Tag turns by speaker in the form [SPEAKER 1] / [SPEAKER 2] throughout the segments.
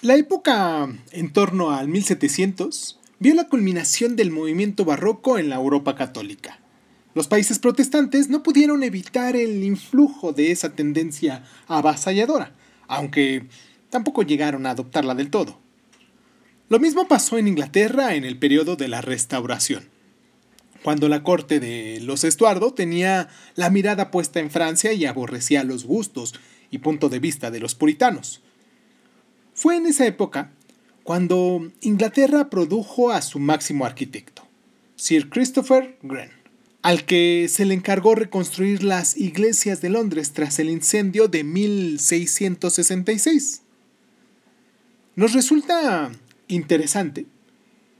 [SPEAKER 1] La época en torno al 1700 vio la culminación del movimiento barroco en la Europa católica. Los países protestantes no pudieron evitar el influjo de esa tendencia avasalladora, aunque tampoco llegaron a adoptarla del todo. Lo mismo pasó en Inglaterra en el periodo de la Restauración, cuando la corte de los Estuardo tenía la mirada puesta en Francia y aborrecía los gustos y punto de vista de los puritanos. Fue en esa época cuando Inglaterra produjo a su máximo arquitecto, Sir Christopher Wren, al que se le encargó reconstruir las iglesias de Londres tras el incendio de 1666. Nos resulta interesante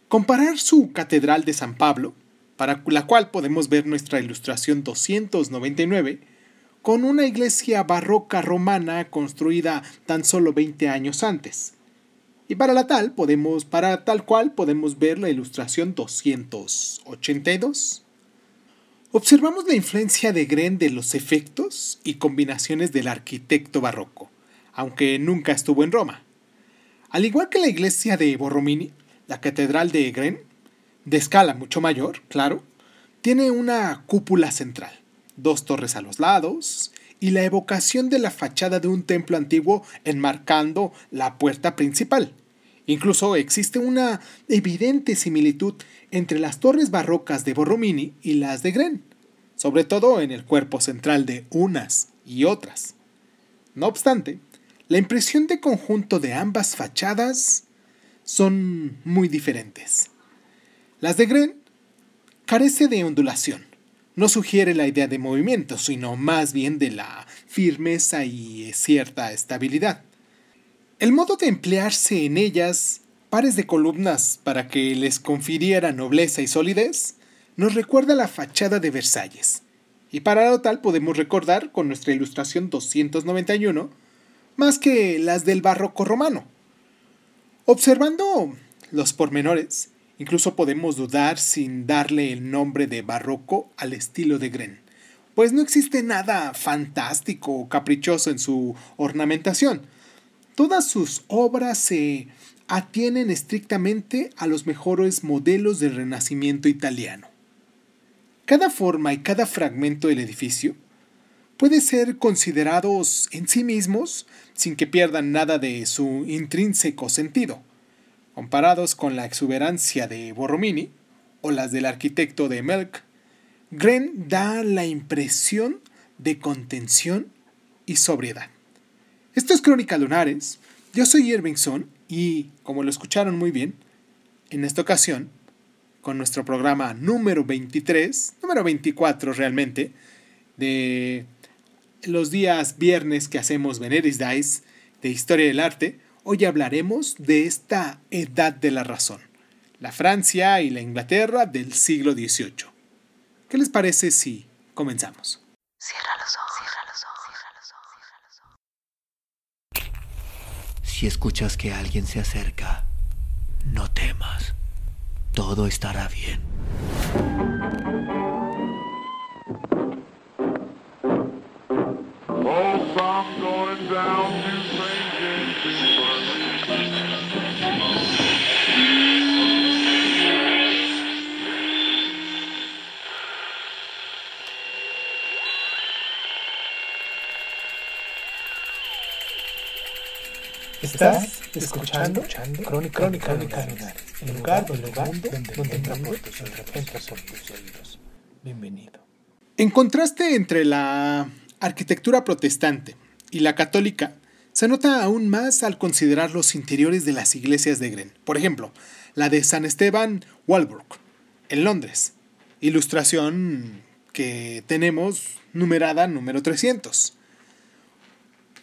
[SPEAKER 1] comparar su Catedral de San Pablo, para la cual podemos ver nuestra ilustración 299, con una iglesia barroca romana construida tan solo 20 años antes. Y para la tal podemos para tal cual podemos ver la ilustración 282. Observamos la influencia de Gren de los efectos y combinaciones del arquitecto barroco, aunque nunca estuvo en Roma. Al igual que la iglesia de Borromini, la catedral de Gren, de escala mucho mayor, claro, tiene una cúpula central dos torres a los lados y la evocación de la fachada de un templo antiguo enmarcando la puerta principal. Incluso existe una evidente similitud entre las torres barrocas de Borromini y las de Gren, sobre todo en el cuerpo central de unas y otras. No obstante, la impresión de conjunto de ambas fachadas son muy diferentes. Las de Gren carece de ondulación, no sugiere la idea de movimiento, sino más bien de la firmeza y cierta estabilidad. El modo de emplearse en ellas pares de columnas para que les confiriera nobleza y solidez nos recuerda la fachada de Versalles. Y para lo tal podemos recordar con nuestra ilustración 291 más que las del barroco romano. Observando los pormenores, Incluso podemos dudar sin darle el nombre de barroco al estilo de Gren, pues no existe nada fantástico o caprichoso en su ornamentación. Todas sus obras se atienen estrictamente a los mejores modelos del Renacimiento italiano. Cada forma y cada fragmento del edificio puede ser considerados en sí mismos sin que pierdan nada de su intrínseco sentido comparados con la exuberancia de Borromini o las del arquitecto de Melk, Gren da la impresión de contención y sobriedad. Esto es Crónica Lunares. Yo soy Irvingson y, como lo escucharon muy bien, en esta ocasión, con nuestro programa número 23, número 24 realmente, de los días viernes que hacemos Veneris Dice de Historia del Arte, Hoy hablaremos de esta edad de la razón, la Francia y la Inglaterra del siglo XVIII. ¿Qué les parece si comenzamos? Cierra los ojos, cierra los
[SPEAKER 2] ojos, cierra los ojos. Si escuchas que alguien se acerca, no temas. Todo estará bien.
[SPEAKER 1] Estás escuchando, Crónica, Crónica, Crónica el lugar, donde, donde, donde tus oídos. Bienvenido. En contraste entre la arquitectura protestante y la católica, se nota aún más al considerar los interiores de las iglesias de Gren. Por ejemplo, la de San Esteban Walbrook, en Londres. Ilustración que tenemos numerada número 300.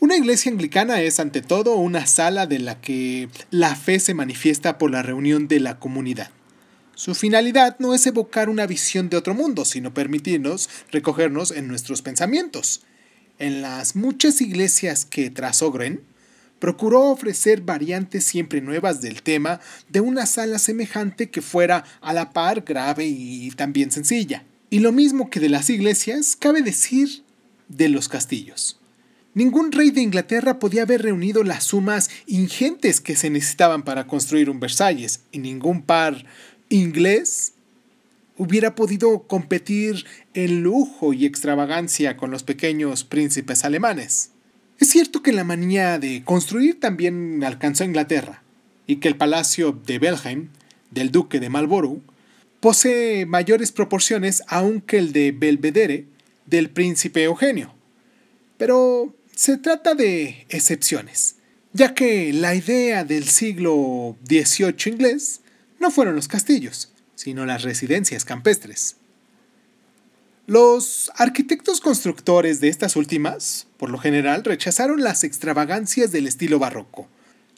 [SPEAKER 1] Una iglesia anglicana es ante todo una sala de la que la fe se manifiesta por la reunión de la comunidad. Su finalidad no es evocar una visión de otro mundo, sino permitirnos recogernos en nuestros pensamientos. En las muchas iglesias que trazó Gren, procuró ofrecer variantes siempre nuevas del tema de una sala semejante que fuera a la par grave y también sencilla. Y lo mismo que de las iglesias, cabe decir de los castillos. Ningún rey de Inglaterra podía haber reunido las sumas ingentes que se necesitaban para construir un Versalles, y ningún par inglés hubiera podido competir en lujo y extravagancia con los pequeños príncipes alemanes. Es cierto que la manía de construir también alcanzó a Inglaterra, y que el palacio de Belheim, del duque de Marlborough, posee mayores proporciones aún que el de Belvedere del príncipe Eugenio. Pero se trata de excepciones, ya que la idea del siglo XVIII inglés no fueron los castillos, sino las residencias campestres. Los arquitectos constructores de estas últimas, por lo general, rechazaron las extravagancias del estilo barroco.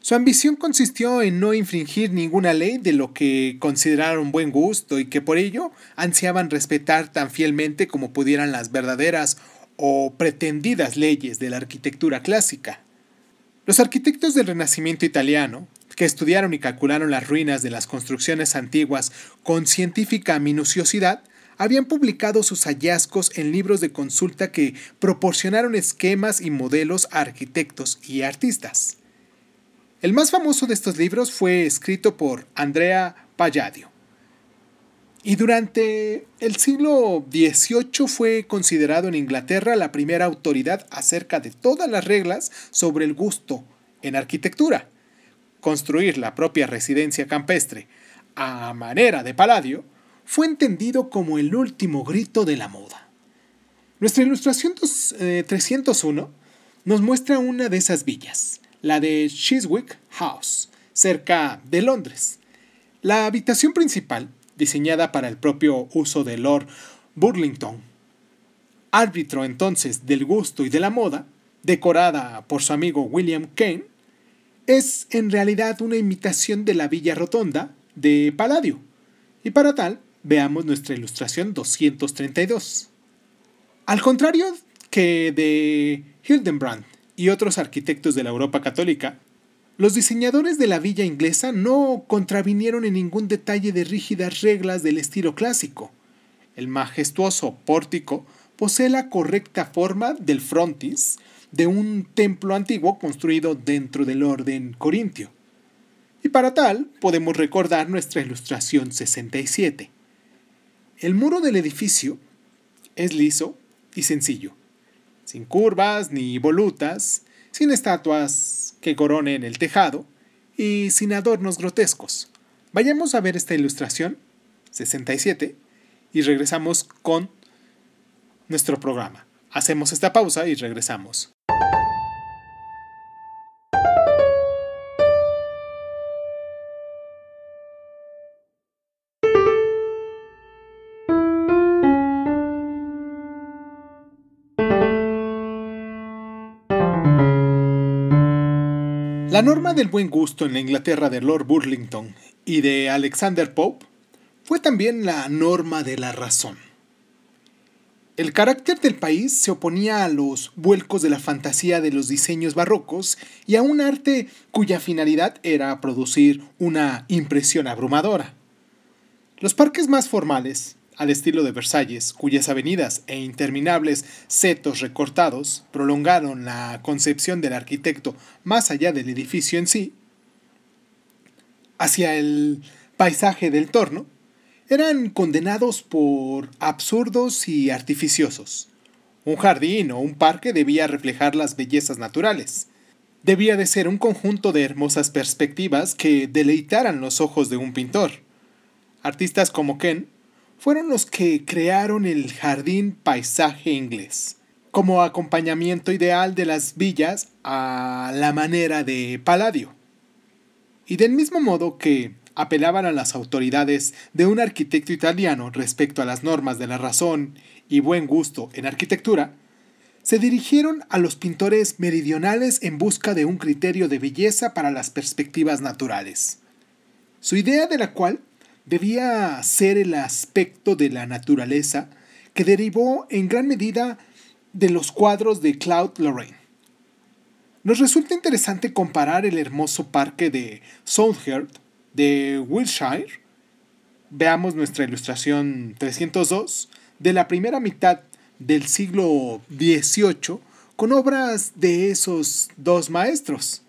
[SPEAKER 1] Su ambición consistió en no infringir ninguna ley de lo que consideraron buen gusto y que por ello ansiaban respetar tan fielmente como pudieran las verdaderas o pretendidas leyes de la arquitectura clásica. Los arquitectos del Renacimiento italiano, que estudiaron y calcularon las ruinas de las construcciones antiguas con científica minuciosidad, habían publicado sus hallazgos en libros de consulta que proporcionaron esquemas y modelos a arquitectos y artistas. El más famoso de estos libros fue escrito por Andrea Palladio, y durante el siglo XVIII fue considerado en Inglaterra la primera autoridad acerca de todas las reglas sobre el gusto en arquitectura. Construir la propia residencia campestre a manera de paladio fue entendido como el último grito de la moda. Nuestra ilustración 301 eh, nos muestra una de esas villas, la de Chiswick House, cerca de Londres. La habitación principal diseñada para el propio uso de Lord Burlington. Árbitro entonces del gusto y de la moda, decorada por su amigo William Kane, es en realidad una imitación de la Villa Rotonda de Palladio. Y para tal, veamos nuestra ilustración 232. Al contrario que de Hildenbrand y otros arquitectos de la Europa católica, los diseñadores de la villa inglesa no contravinieron en ningún detalle de rígidas reglas del estilo clásico. El majestuoso pórtico posee la correcta forma del frontis de un templo antiguo construido dentro del orden corintio. Y para tal podemos recordar nuestra ilustración 67. El muro del edificio es liso y sencillo, sin curvas ni volutas, sin estatuas que coronen el tejado y sin adornos grotescos. Vayamos a ver esta ilustración 67 y regresamos con nuestro programa. Hacemos esta pausa y regresamos. La norma del buen gusto en la Inglaterra de Lord Burlington y de Alexander Pope fue también la norma de la razón. El carácter del país se oponía a los vuelcos de la fantasía de los diseños barrocos y a un arte cuya finalidad era producir una impresión abrumadora. Los parques más formales, al estilo de Versalles, cuyas avenidas e interminables setos recortados prolongaron la concepción del arquitecto más allá del edificio en sí, hacia el paisaje del torno, eran condenados por absurdos y artificiosos. Un jardín o un parque debía reflejar las bellezas naturales. Debía de ser un conjunto de hermosas perspectivas que deleitaran los ojos de un pintor. Artistas como Ken fueron los que crearon el jardín paisaje inglés, como acompañamiento ideal de las villas a la manera de Palladio. Y del mismo modo que apelaban a las autoridades de un arquitecto italiano respecto a las normas de la razón y buen gusto en arquitectura, se dirigieron a los pintores meridionales en busca de un criterio de belleza para las perspectivas naturales. Su idea de la cual debía ser el aspecto de la naturaleza que derivó en gran medida de los cuadros de Claude Lorraine. Nos resulta interesante comparar el hermoso parque de Soundheart de Wiltshire. Veamos nuestra ilustración 302 de la primera mitad del siglo XVIII con obras de esos dos maestros.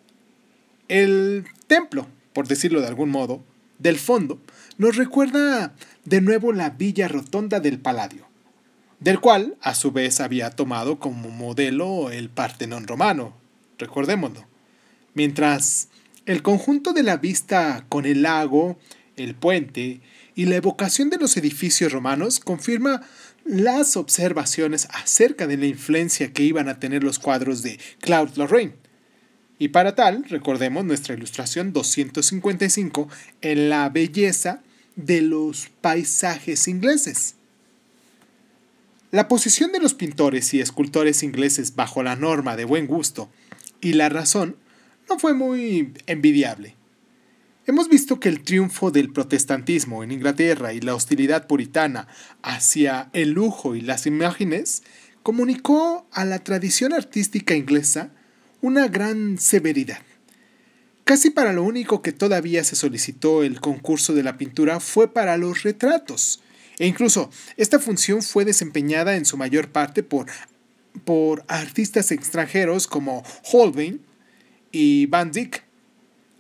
[SPEAKER 1] El templo, por decirlo de algún modo, del fondo, nos recuerda de nuevo la villa rotonda del Paladio, del cual a su vez había tomado como modelo el Partenón romano, recordémoslo. Mientras el conjunto de la vista con el lago, el puente y la evocación de los edificios romanos confirma las observaciones acerca de la influencia que iban a tener los cuadros de Claude Lorraine. Y para tal, recordemos nuestra ilustración 255 en la belleza de los paisajes ingleses. La posición de los pintores y escultores ingleses bajo la norma de buen gusto y la razón no fue muy envidiable. Hemos visto que el triunfo del protestantismo en Inglaterra y la hostilidad puritana hacia el lujo y las imágenes comunicó a la tradición artística inglesa una gran severidad. Casi para lo único que todavía se solicitó el concurso de la pintura fue para los retratos, e incluso esta función fue desempeñada en su mayor parte por, por artistas extranjeros como Holbein y Van Dyck,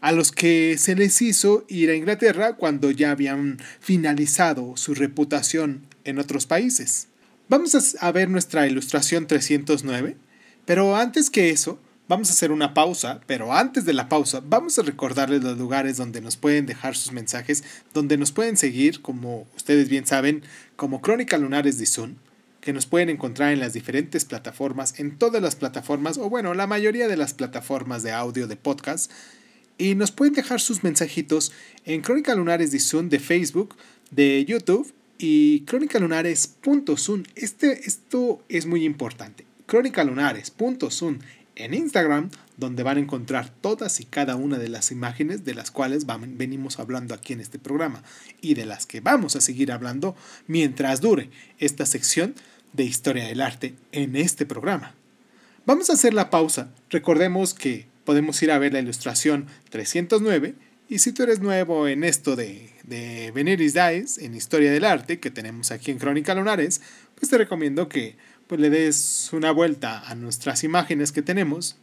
[SPEAKER 1] a los que se les hizo ir a Inglaterra cuando ya habían finalizado su reputación en otros países. Vamos a ver nuestra ilustración 309, pero antes que eso, vamos a hacer una pausa, pero antes de la pausa, vamos a recordarles los lugares donde nos pueden dejar sus mensajes, donde nos pueden seguir, como ustedes bien saben, como Crónica Lunares de Zoom, que nos pueden encontrar en las diferentes plataformas, en todas las plataformas, o bueno, la mayoría de las plataformas de audio de podcast, y nos pueden dejar sus mensajitos en Crónica Lunares de Zoom de Facebook, de YouTube y crónicalunares.zoom. Este, esto es muy importante. crónicalunares.zoom en Instagram, donde van a encontrar todas y cada una de las imágenes de las cuales venimos hablando aquí en este programa y de las que vamos a seguir hablando mientras dure esta sección de historia del arte en este programa. Vamos a hacer la pausa. Recordemos que podemos ir a ver la ilustración 309. Y si tú eres nuevo en esto de, de Veneris Dies, en Historia del Arte, que tenemos aquí en Crónica Lunares, pues te recomiendo que pues, le des una vuelta a nuestras imágenes que tenemos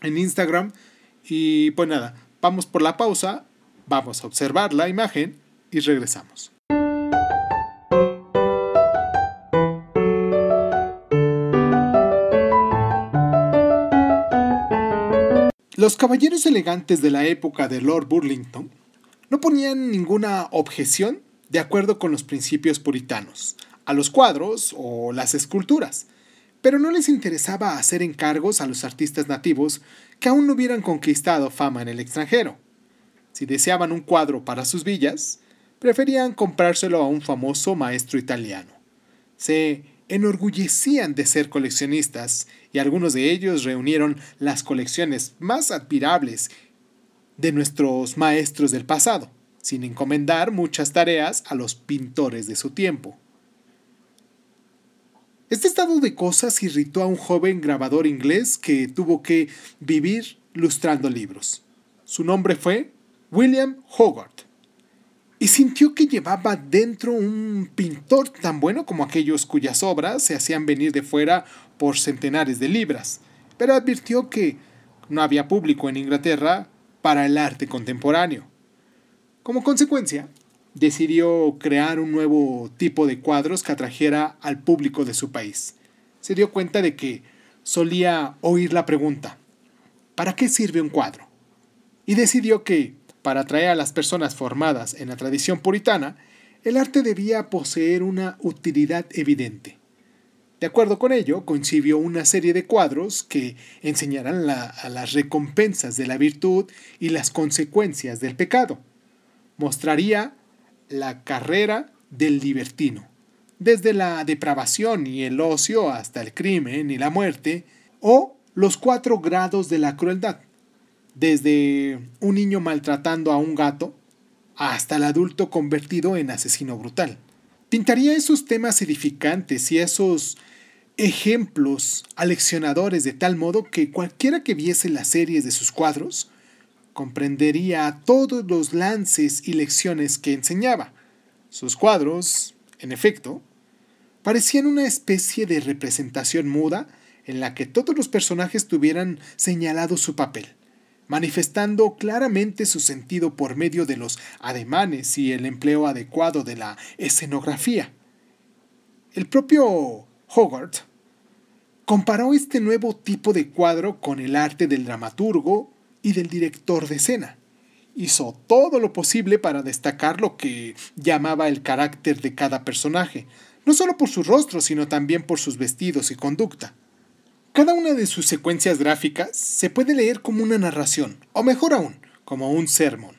[SPEAKER 1] en Instagram. Y pues nada, vamos por la pausa, vamos a observar la imagen y regresamos. Los caballeros elegantes de la época de Lord Burlington no ponían ninguna objeción de acuerdo con los principios puritanos a los cuadros o las esculturas, pero no les interesaba hacer encargos a los artistas nativos que aún no hubieran conquistado fama en el extranjero. Si deseaban un cuadro para sus villas, preferían comprárselo a un famoso maestro italiano. Se enorgullecían de ser coleccionistas y algunos de ellos reunieron las colecciones más admirables de nuestros maestros del pasado, sin encomendar muchas tareas a los pintores de su tiempo. Este estado de cosas irritó a un joven grabador inglés que tuvo que vivir lustrando libros. Su nombre fue William Hogarth y sintió que llevaba dentro un pintor tan bueno como aquellos cuyas obras se hacían venir de fuera por centenares de libras, pero advirtió que no había público en Inglaterra para el arte contemporáneo. Como consecuencia, decidió crear un nuevo tipo de cuadros que atrajera al público de su país. Se dio cuenta de que solía oír la pregunta, ¿para qué sirve un cuadro? Y decidió que para atraer a las personas formadas en la tradición puritana, el arte debía poseer una utilidad evidente. De acuerdo con ello, concibió una serie de cuadros que enseñaran a las recompensas de la virtud y las consecuencias del pecado. Mostraría la carrera del libertino, desde la depravación y el ocio hasta el crimen y la muerte, o los cuatro grados de la crueldad, desde un niño maltratando a un gato hasta el adulto convertido en asesino brutal. Pintaría esos temas edificantes y esos ejemplos aleccionadores de tal modo que cualquiera que viese las series de sus cuadros comprendería todos los lances y lecciones que enseñaba. Sus cuadros, en efecto, parecían una especie de representación muda en la que todos los personajes tuvieran señalado su papel, manifestando claramente su sentido por medio de los ademanes y el empleo adecuado de la escenografía. El propio Hogarth comparó este nuevo tipo de cuadro con el arte del dramaturgo y del director de escena. Hizo todo lo posible para destacar lo que llamaba el carácter de cada personaje, no solo por su rostro, sino también por sus vestidos y conducta. Cada una de sus secuencias gráficas se puede leer como una narración, o mejor aún, como un sermón.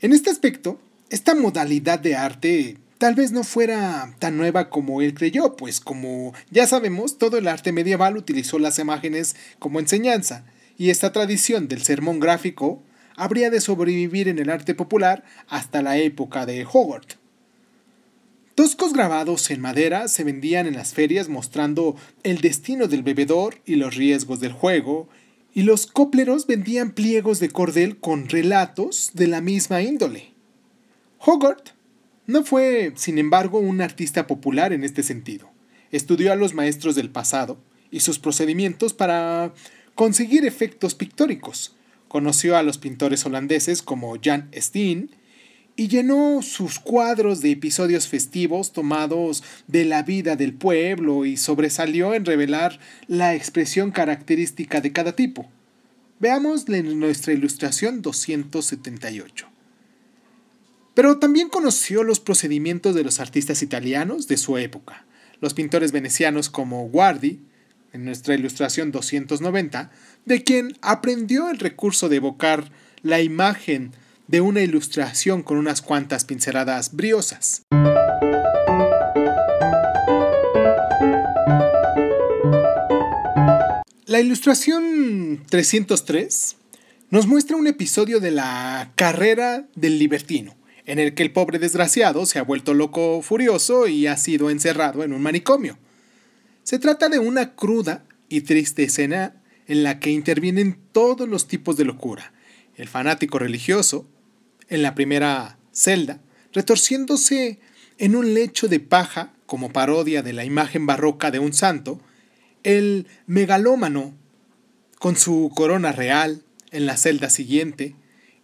[SPEAKER 1] En este aspecto, esta modalidad de arte tal vez no fuera tan nueva como él creyó, pues como ya sabemos, todo el arte medieval utilizó las imágenes como enseñanza, y esta tradición del sermón gráfico habría de sobrevivir en el arte popular hasta la época de Hogarth. Toscos grabados en madera se vendían en las ferias mostrando el destino del bebedor y los riesgos del juego, y los copleros vendían pliegos de cordel con relatos de la misma índole. Hogarth no fue, sin embargo, un artista popular en este sentido. Estudió a los maestros del pasado y sus procedimientos para conseguir efectos pictóricos. Conoció a los pintores holandeses como Jan Steen y llenó sus cuadros de episodios festivos tomados de la vida del pueblo y sobresalió en revelar la expresión característica de cada tipo. Veamos nuestra ilustración 278. Pero también conoció los procedimientos de los artistas italianos de su época, los pintores venecianos como Guardi, en nuestra ilustración 290, de quien aprendió el recurso de evocar la imagen de una ilustración con unas cuantas pinceladas briosas. La ilustración 303 nos muestra un episodio de la carrera del libertino, en el que el pobre desgraciado se ha vuelto loco furioso y ha sido encerrado en un manicomio. Se trata de una cruda y triste escena en la que intervienen todos los tipos de locura, el fanático religioso, en la primera celda, retorciéndose en un lecho de paja como parodia de la imagen barroca de un santo, el megalómano con su corona real en la celda siguiente,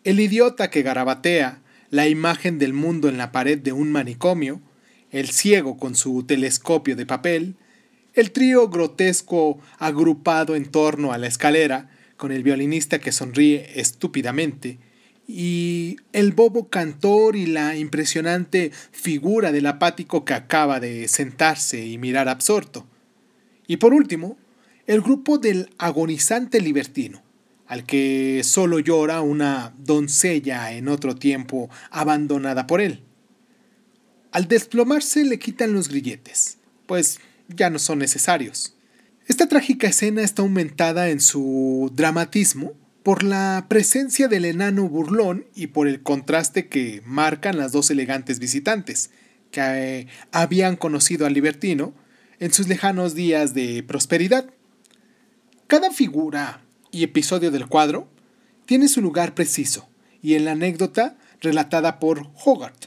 [SPEAKER 1] el idiota que garabatea la imagen del mundo en la pared de un manicomio, el ciego con su telescopio de papel, el trío grotesco agrupado en torno a la escalera, con el violinista que sonríe estúpidamente, y el bobo cantor y la impresionante figura del apático que acaba de sentarse y mirar absorto. Y por último, el grupo del agonizante libertino, al que solo llora una doncella en otro tiempo abandonada por él. Al desplomarse le quitan los grilletes, pues ya no son necesarios. Esta trágica escena está aumentada en su dramatismo por la presencia del enano burlón y por el contraste que marcan las dos elegantes visitantes, que eh, habían conocido al libertino en sus lejanos días de prosperidad. Cada figura y episodio del cuadro tiene su lugar preciso y en la anécdota relatada por Hogarth.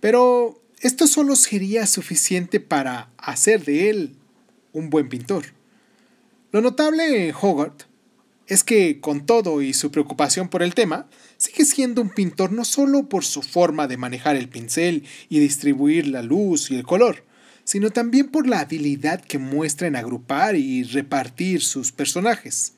[SPEAKER 1] Pero esto solo sería suficiente para hacer de él un buen pintor. Lo notable en Hogarth es que, con todo y su preocupación por el tema, sigue siendo un pintor no solo por su forma de manejar el pincel y distribuir la luz y el color, sino también por la habilidad que muestra en agrupar y repartir sus personajes.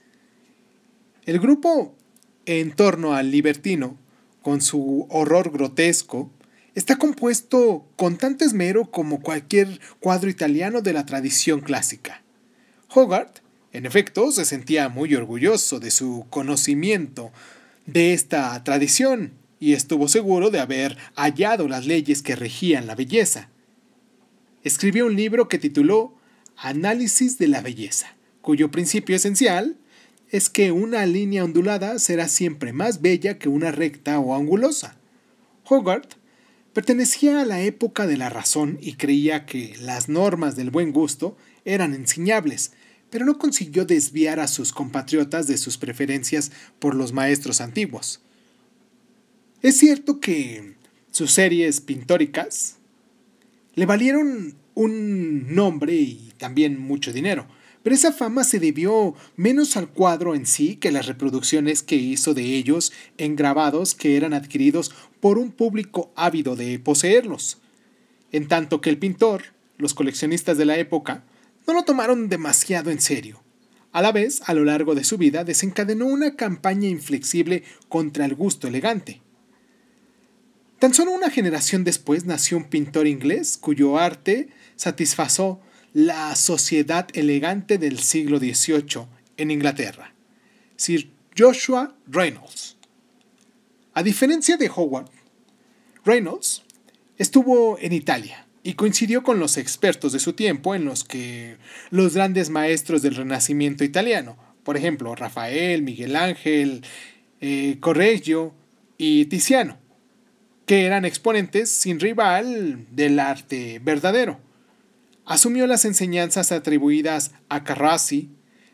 [SPEAKER 1] El grupo en torno al libertino, con su horror grotesco, está compuesto con tanto esmero como cualquier cuadro italiano de la tradición clásica. Hogarth en efecto, se sentía muy orgulloso de su conocimiento de esta tradición y estuvo seguro de haber hallado las leyes que regían la belleza. Escribió un libro que tituló Análisis de la Belleza, cuyo principio esencial es que una línea ondulada será siempre más bella que una recta o angulosa. Hogarth pertenecía a la época de la razón y creía que las normas del buen gusto eran enseñables, pero no consiguió desviar a sus compatriotas de sus preferencias por los maestros antiguos. Es cierto que sus series pintóricas le valieron un nombre y también mucho dinero, pero esa fama se debió menos al cuadro en sí que las reproducciones que hizo de ellos en grabados que eran adquiridos por un público ávido de poseerlos. En tanto que el pintor, los coleccionistas de la época, no lo tomaron demasiado en serio. A la vez, a lo largo de su vida, desencadenó una campaña inflexible contra el gusto elegante. Tan solo una generación después nació un pintor inglés cuyo arte satisfazó la sociedad elegante del siglo XVIII en Inglaterra, Sir Joshua Reynolds. A diferencia de Howard, Reynolds estuvo en Italia y coincidió con los expertos de su tiempo en los que los grandes maestros del Renacimiento italiano, por ejemplo, Rafael, Miguel Ángel, eh, Correggio y Tiziano, que eran exponentes sin rival del arte verdadero asumió las enseñanzas atribuidas a Carrassi,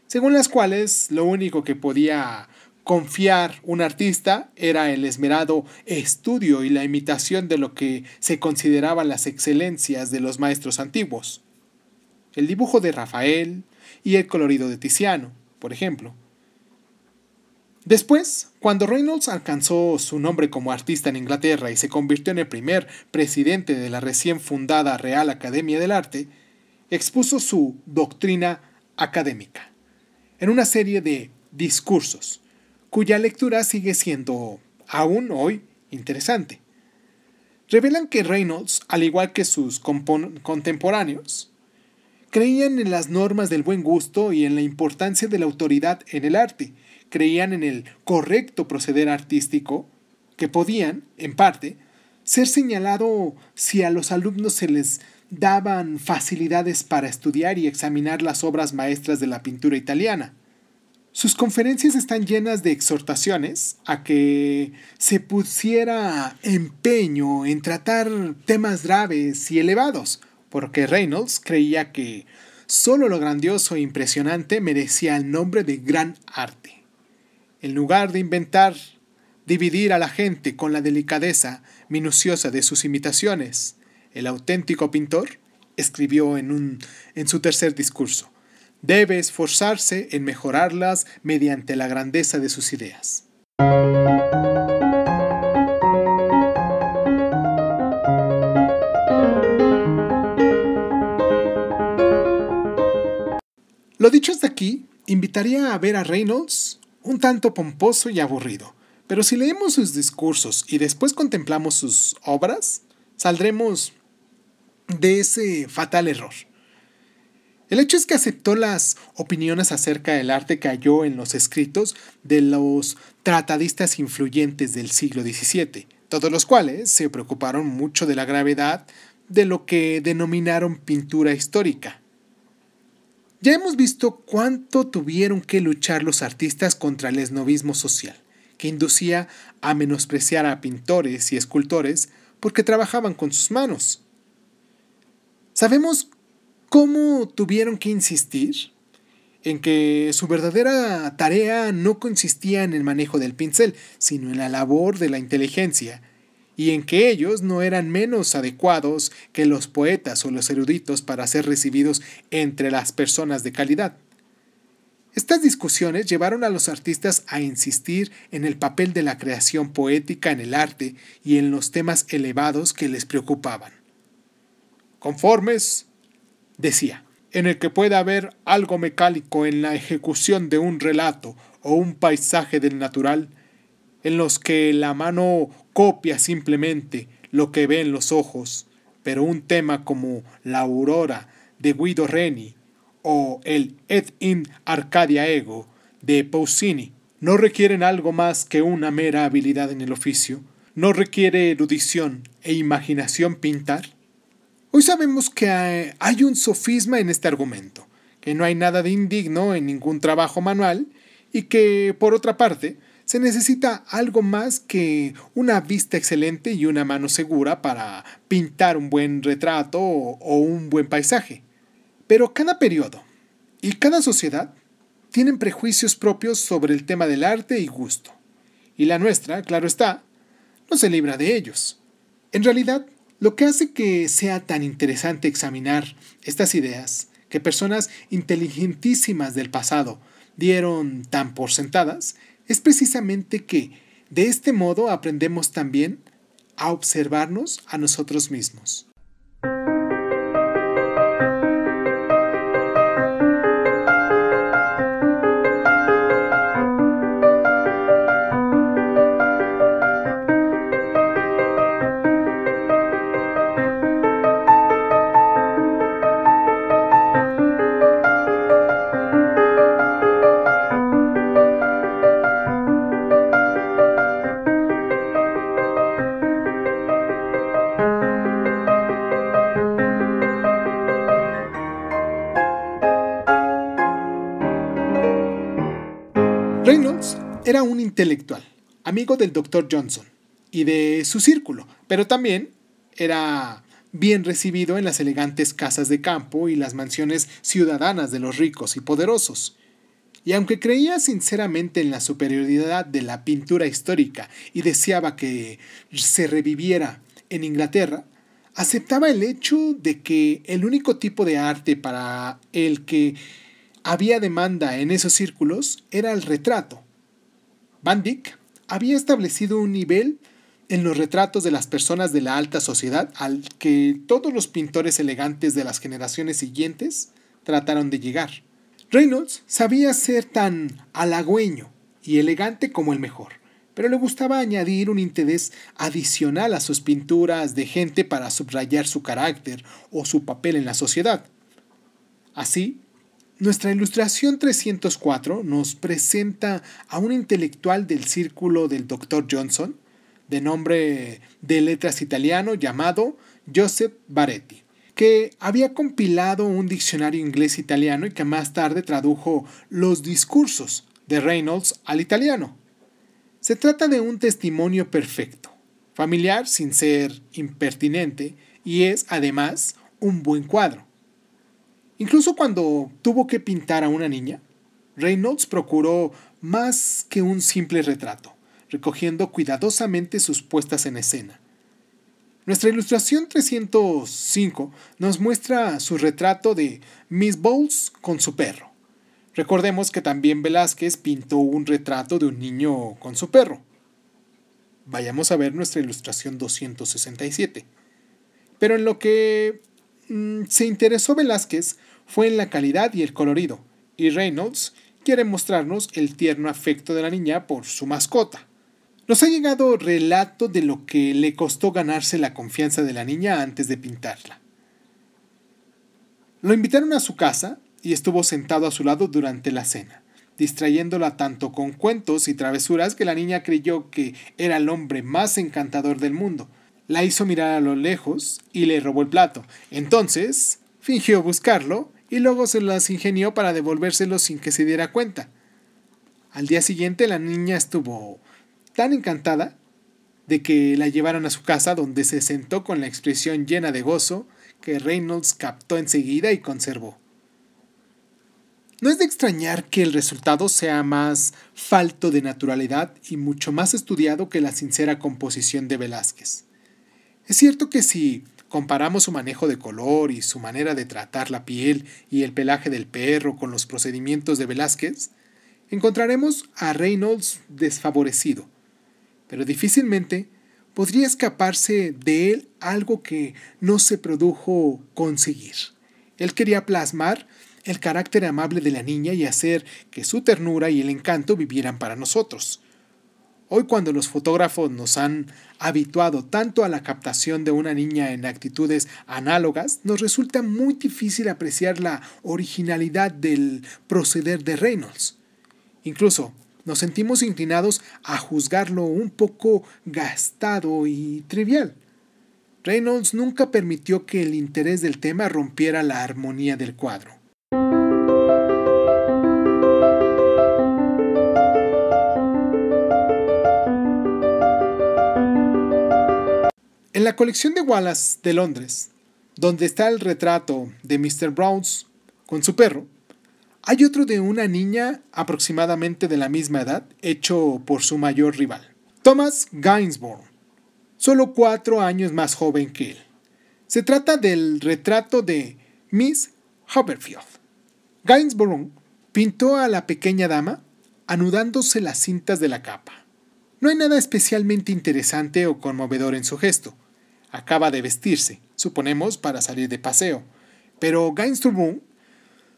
[SPEAKER 1] según las cuales lo único que podía confiar un artista era el esmerado estudio y la imitación de lo que se consideraban las excelencias de los maestros antiguos. El dibujo de Rafael y el colorido de Tiziano, por ejemplo. Después, cuando Reynolds alcanzó su nombre como artista en Inglaterra y se convirtió en el primer presidente de la recién fundada Real Academia del Arte, expuso su doctrina académica en una serie de discursos, cuya lectura sigue siendo aún hoy interesante. Revelan que Reynolds, al igual que sus contemporáneos, creían en las normas del buen gusto y en la importancia de la autoridad en el arte, creían en el correcto proceder artístico, que podían, en parte, ser señalado si a los alumnos se les daban facilidades para estudiar y examinar las obras maestras de la pintura italiana. Sus conferencias están llenas de exhortaciones a que se pusiera empeño en tratar temas graves y elevados, porque Reynolds creía que solo lo grandioso e impresionante merecía el nombre de gran arte. En lugar de inventar, dividir a la gente con la delicadeza minuciosa de sus imitaciones, el auténtico pintor, escribió en, un, en su tercer discurso, debe esforzarse en mejorarlas mediante la grandeza de sus ideas. Lo dicho hasta aquí, invitaría a ver a Reynolds un tanto pomposo y aburrido, pero si leemos sus discursos y después contemplamos sus obras, saldremos de ese fatal error. El hecho es que aceptó las opiniones acerca del arte que halló en los escritos de los tratadistas influyentes del siglo XVII, todos los cuales se preocuparon mucho de la gravedad de lo que denominaron pintura histórica. Ya hemos visto cuánto tuvieron que luchar los artistas contra el esnovismo social, que inducía a menospreciar a pintores y escultores porque trabajaban con sus manos. Sabemos cómo tuvieron que insistir en que su verdadera tarea no consistía en el manejo del pincel, sino en la labor de la inteligencia, y en que ellos no eran menos adecuados que los poetas o los eruditos para ser recibidos entre las personas de calidad. Estas discusiones llevaron a los artistas a insistir en el papel de la creación poética en el arte y en los temas elevados que les preocupaban conformes, decía, en el que pueda haber algo mecánico en la ejecución de un relato o un paisaje del natural, en los que la mano copia simplemente lo que ven los ojos, pero un tema como la aurora de Guido Reni o el Ed in Arcadia Ego de Pausini no requieren algo más que una mera habilidad en el oficio, no requiere erudición e imaginación pintar. Hoy sabemos que hay un sofisma en este argumento, que no hay nada de indigno en ningún trabajo manual y que, por otra parte, se necesita algo más que una vista excelente y una mano segura para pintar un buen retrato o un buen paisaje. Pero cada periodo y cada sociedad tienen prejuicios propios sobre el tema del arte y gusto. Y la nuestra, claro está, no se libra de ellos. En realidad, lo que hace que sea tan interesante examinar estas ideas que personas inteligentísimas del pasado dieron tan por sentadas, es precisamente que de este modo aprendemos también a observarnos a nosotros mismos. Era un intelectual, amigo del Dr. Johnson y de su círculo, pero también era bien recibido en las elegantes casas de campo y las mansiones ciudadanas de los ricos y poderosos. Y aunque creía sinceramente en la superioridad de la pintura histórica y deseaba que se reviviera en Inglaterra, aceptaba el hecho de que el único tipo de arte para el que había demanda en esos círculos era el retrato. Van Dyck había establecido un nivel en los retratos de las personas de la alta sociedad al que todos los pintores elegantes de las generaciones siguientes trataron de llegar. Reynolds sabía ser tan halagüeño y elegante como el mejor, pero le gustaba añadir un interés adicional a sus pinturas de gente para subrayar su carácter o su papel en la sociedad. Así, nuestra ilustración 304 nos presenta a un intelectual del círculo del Dr. Johnson, de nombre de letras italiano llamado Joseph Baretti, que había compilado un diccionario inglés-italiano y que más tarde tradujo los discursos de Reynolds al italiano. Se trata de un testimonio perfecto, familiar sin ser impertinente, y es además un buen cuadro. Incluso cuando tuvo que pintar a una niña, Reynolds procuró más que un simple retrato, recogiendo cuidadosamente sus puestas en escena. Nuestra ilustración 305 nos muestra su retrato de Miss Bowles con su perro. Recordemos que también Velázquez pintó un retrato de un niño con su perro. Vayamos a ver nuestra ilustración 267. Pero en lo que mm, se interesó Velázquez fue en la calidad y el colorido, y Reynolds quiere mostrarnos el tierno afecto de la niña por su mascota. Nos ha llegado relato de lo que le costó ganarse la confianza de la niña antes de pintarla. Lo invitaron a su casa y estuvo sentado a su lado durante la cena, distrayéndola tanto con cuentos y travesuras que la niña creyó que era el hombre más encantador del mundo. La hizo mirar a lo lejos y le robó el plato. Entonces, fingió buscarlo y luego se las ingenió para devolvérselo sin que se diera cuenta. Al día siguiente la niña estuvo tan encantada de que la llevaron a su casa donde se sentó con la expresión llena de gozo que Reynolds captó enseguida y conservó. No es de extrañar que el resultado sea más falto de naturalidad y mucho más estudiado que la sincera composición de Velázquez. Es cierto que si comparamos su manejo de color y su manera de tratar la piel y el pelaje del perro con los procedimientos de Velázquez, encontraremos a Reynolds desfavorecido, pero difícilmente podría escaparse de él algo que no se produjo conseguir. Él quería plasmar el carácter amable de la niña y hacer que su ternura y el encanto vivieran para nosotros. Hoy cuando los fotógrafos nos han habituado tanto a la captación de una niña en actitudes análogas, nos resulta muy difícil apreciar la originalidad del proceder de Reynolds. Incluso nos sentimos inclinados a juzgarlo un poco gastado y trivial. Reynolds nunca permitió que el interés del tema rompiera la armonía del cuadro. En la colección de Wallace de Londres, donde está el retrato de Mr. Browns con su perro, hay otro de una niña aproximadamente de la misma edad, hecho por su mayor rival, Thomas Gainsborough, solo cuatro años más joven que él. Se trata del retrato de Miss Hopperfield. Gainsborough pintó a la pequeña dama anudándose las cintas de la capa. No hay nada especialmente interesante o conmovedor en su gesto. Acaba de vestirse, suponemos para salir de paseo, pero Gainsborough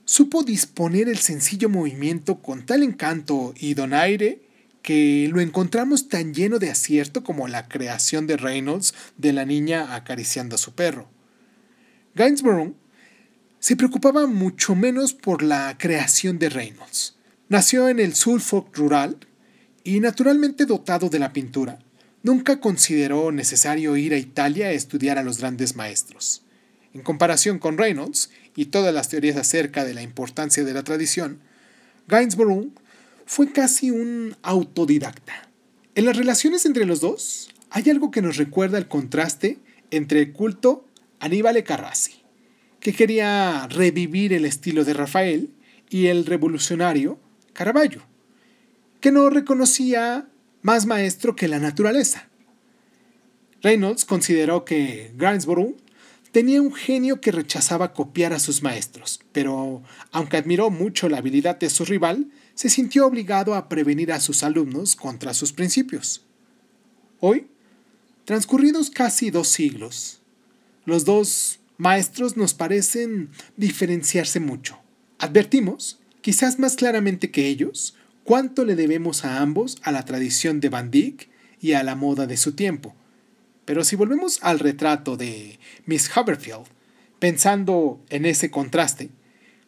[SPEAKER 1] supo disponer el sencillo movimiento con tal encanto y donaire que lo encontramos tan lleno de acierto como la creación de Reynolds de la niña acariciando a su perro. Gainsborough se preocupaba mucho menos por la creación de Reynolds. Nació en el Suffolk rural y naturalmente dotado de la pintura. Nunca consideró necesario ir a Italia a estudiar a los grandes maestros. En comparación con Reynolds y todas las teorías acerca de la importancia de la tradición, Gainsborough fue casi un autodidacta. En las relaciones entre los dos hay algo que nos recuerda el contraste entre el culto Aníbal Carrassi, que quería revivir el estilo de Rafael, y el revolucionario Caravaggio, que no reconocía más maestro que la naturaleza. Reynolds consideró que Gainsborough Tenía un genio que rechazaba copiar a sus maestros, pero aunque admiró mucho la habilidad de su rival, se sintió obligado a prevenir a sus alumnos contra sus principios. Hoy, transcurridos casi dos siglos, los dos maestros nos parecen diferenciarse mucho. Advertimos, quizás más claramente que ellos, cuánto le debemos a ambos a la tradición de Van Dyck y a la moda de su tiempo, pero si volvemos al retrato de Miss Haberfield, pensando en ese contraste,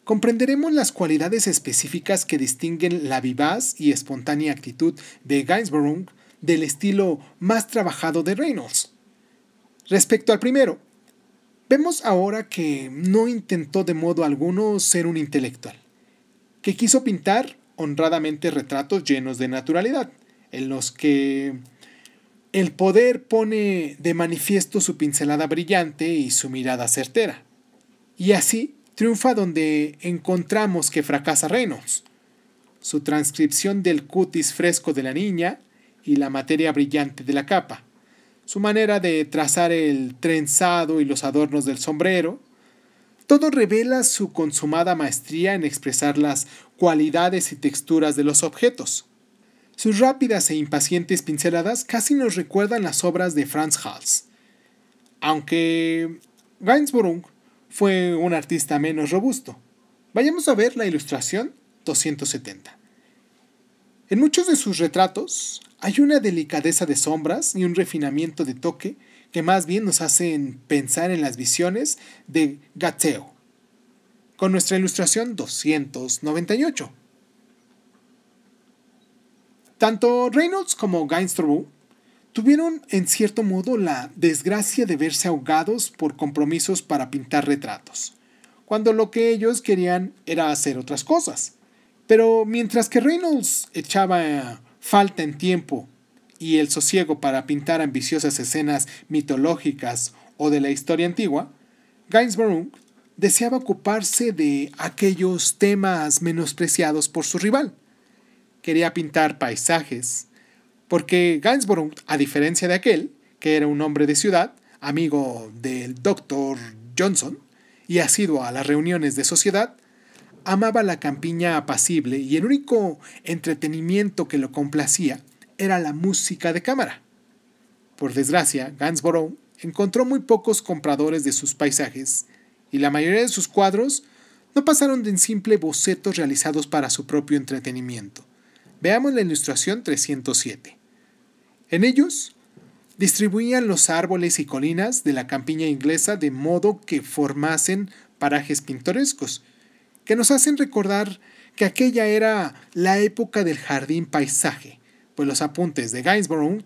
[SPEAKER 1] comprenderemos las cualidades específicas que distinguen la vivaz y espontánea actitud de Gainsborough del estilo más trabajado de Reynolds. Respecto al primero, vemos ahora que no intentó de modo alguno ser un intelectual, que quiso pintar honradamente retratos llenos de naturalidad, en los que el poder pone de manifiesto su pincelada brillante y su mirada certera. Y así triunfa donde encontramos que fracasa Reynolds. Su transcripción del cutis fresco de la niña y la materia brillante de la capa. Su manera de trazar el trenzado y los adornos del sombrero. Todo revela su consumada maestría en expresar las cualidades y texturas de los objetos. Sus rápidas e impacientes pinceladas casi nos recuerdan las obras de Franz Hals. Aunque Gainsborough fue un artista menos robusto. Vayamos a ver la ilustración 270. En muchos de sus retratos hay una delicadeza de sombras y un refinamiento de toque que más bien nos hacen pensar en las visiones de Gatteo. Con nuestra ilustración 298. Tanto Reynolds como Gainsborough tuvieron en cierto modo la desgracia de verse ahogados por compromisos para pintar retratos, cuando lo que ellos querían era hacer otras cosas. Pero mientras que Reynolds echaba falta en tiempo y el sosiego para pintar ambiciosas escenas mitológicas o de la historia antigua, Gainsborough deseaba ocuparse de aquellos temas menospreciados por su rival quería pintar paisajes, porque Gainsborough, a diferencia de aquel, que era un hombre de ciudad, amigo del Dr. Johnson, y asiduo a las reuniones de sociedad, amaba la campiña apacible y el único entretenimiento que lo complacía era la música de cámara. Por desgracia, Gainsborough encontró muy pocos compradores de sus paisajes y la mayoría de sus cuadros no pasaron de simples bocetos realizados para su propio entretenimiento. Veamos la ilustración 307. En ellos distribuían los árboles y colinas de la campiña inglesa de modo que formasen parajes pintorescos, que nos hacen recordar que aquella era la época del jardín paisaje, pues los apuntes de Gainsborough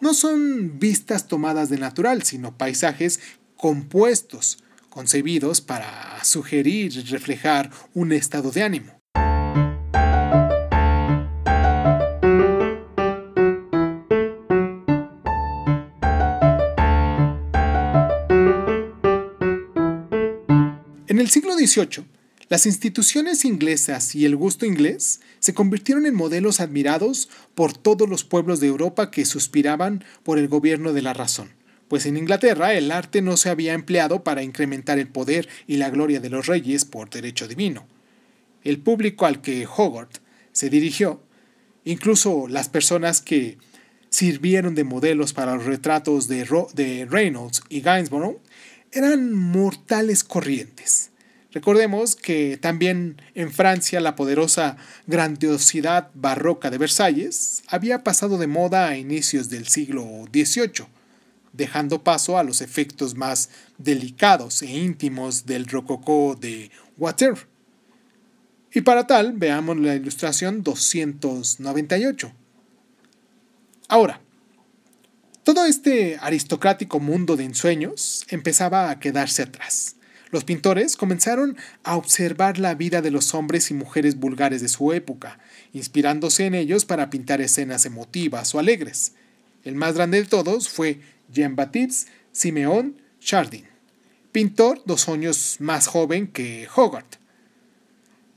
[SPEAKER 1] no son vistas tomadas de natural, sino paisajes compuestos, concebidos para sugerir y reflejar un estado de ánimo. En el siglo XVIII, las instituciones inglesas y el gusto inglés se convirtieron en modelos admirados por todos los pueblos de Europa que suspiraban por el gobierno de la razón, pues en Inglaterra el arte no se había empleado para incrementar el poder y la gloria de los reyes por derecho divino. El público al que Hogarth se dirigió, incluso las personas que sirvieron de modelos para los retratos de, Reynolds y Gainsborough, eran mortales corrientes. Recordemos que también en Francia la poderosa grandiosidad barroca de Versalles había pasado de moda a inicios del siglo XVIII, dejando paso a los efectos más delicados e íntimos del rococó de Water. Y para tal, veamos la ilustración 298. Ahora, todo este aristocrático mundo de ensueños empezaba a quedarse atrás. Los pintores comenzaron a observar la vida de los hombres y mujeres vulgares de su época, inspirándose en ellos para pintar escenas emotivas o alegres. El más grande de todos fue Jean-Baptiste Simeon Chardin, pintor dos años más joven que Hogarth.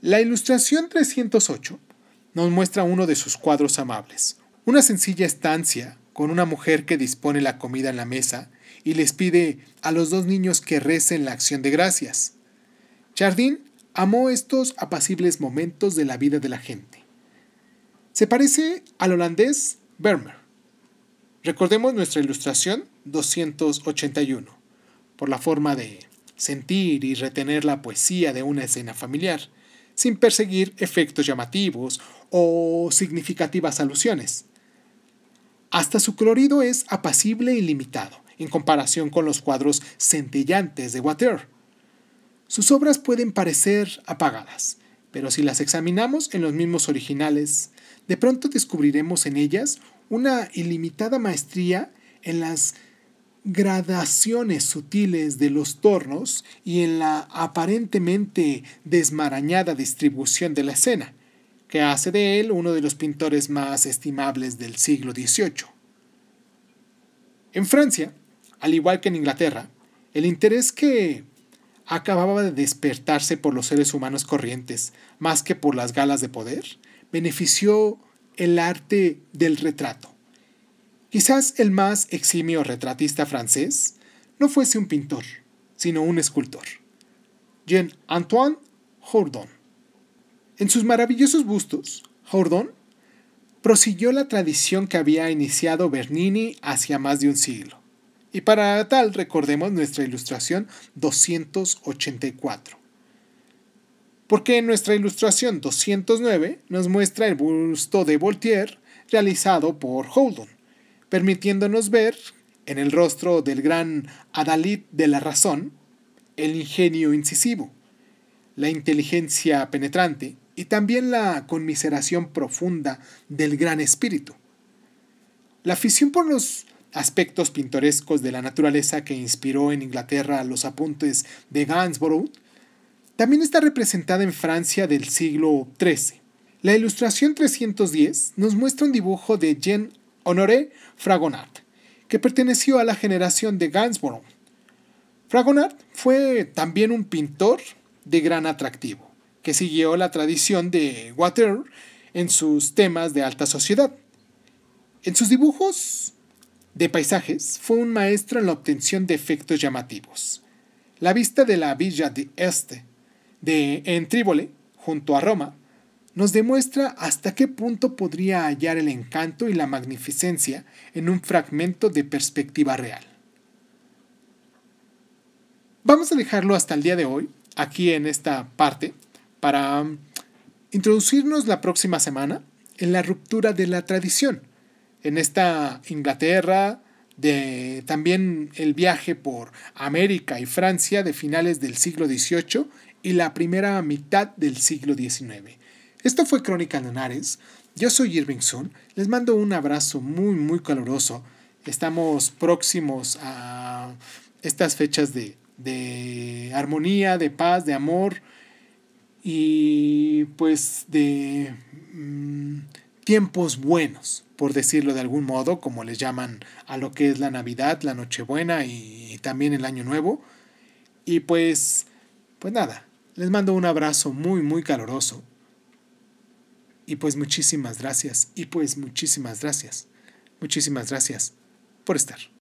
[SPEAKER 1] La ilustración 308 nos muestra uno de sus cuadros amables, una sencilla estancia con una mujer que dispone la comida en la mesa y les pide a los dos niños que recen la acción de gracias. Chardin amó estos apacibles momentos de la vida de la gente. Se parece al holandés Vermeer, Recordemos nuestra ilustración 281, por la forma de sentir y retener la poesía de una escena familiar, sin perseguir efectos llamativos o significativas alusiones. Hasta su colorido es apacible y limitado, en comparación con los cuadros centellantes de Water. Sus obras pueden parecer apagadas, pero si las examinamos en los mismos originales, de pronto descubriremos en ellas una ilimitada maestría en las gradaciones sutiles de los tornos y en la aparentemente desmarañada distribución de la escena, que hace de él uno de los pintores más estimables del siglo XVIII. En Francia, al igual que en Inglaterra, el interés que acababa de despertarse por los seres humanos corrientes, más que por las galas de poder, benefició el arte del retrato. Quizás el más eximio retratista francés no fuese un pintor, sino un escultor. Jean-Antoine Hourdon. En sus maravillosos bustos, Hourdon prosiguió la tradición que había iniciado Bernini hacia más de un siglo. Y para tal recordemos nuestra ilustración 284 porque en nuestra ilustración 209 nos muestra el busto de Voltaire realizado por Holdon, permitiéndonos ver en el rostro del gran Adalid de la razón el ingenio incisivo, la inteligencia penetrante y también la conmiseración profunda del gran espíritu. La afición por los aspectos pintorescos de la naturaleza que inspiró en Inglaterra los apuntes de Gainsborough también está representada en Francia del siglo XIII. La ilustración 310 nos muestra un dibujo de Jean Honoré Fragonard, que perteneció a la generación de Gainsborough. Fragonard fue también un pintor de gran atractivo, que siguió la tradición de Water en sus temas de alta sociedad. En sus dibujos de paisajes fue un maestro en la obtención de efectos llamativos. La vista de la Villa de Este de en Tríbole, junto a Roma, nos demuestra hasta qué punto podría hallar el encanto y la magnificencia en un fragmento de perspectiva real. Vamos a dejarlo hasta el día de hoy, aquí en esta parte, para um, introducirnos la próxima semana en la ruptura de la tradición, en esta Inglaterra, de también el viaje por América y Francia de finales del siglo XVIII y la primera mitad del siglo XIX. Esto fue Crónica Lunares. Yo soy Irving Sun. Les mando un abrazo muy, muy caluroso. Estamos próximos a estas fechas de, de armonía, de paz, de amor y pues de mm, tiempos buenos, por decirlo de algún modo, como les llaman a lo que es la Navidad, la Nochebuena y también el Año Nuevo. Y pues, pues nada, les mando un abrazo muy, muy caloroso. Y pues muchísimas gracias. Y pues muchísimas gracias. Muchísimas gracias por estar.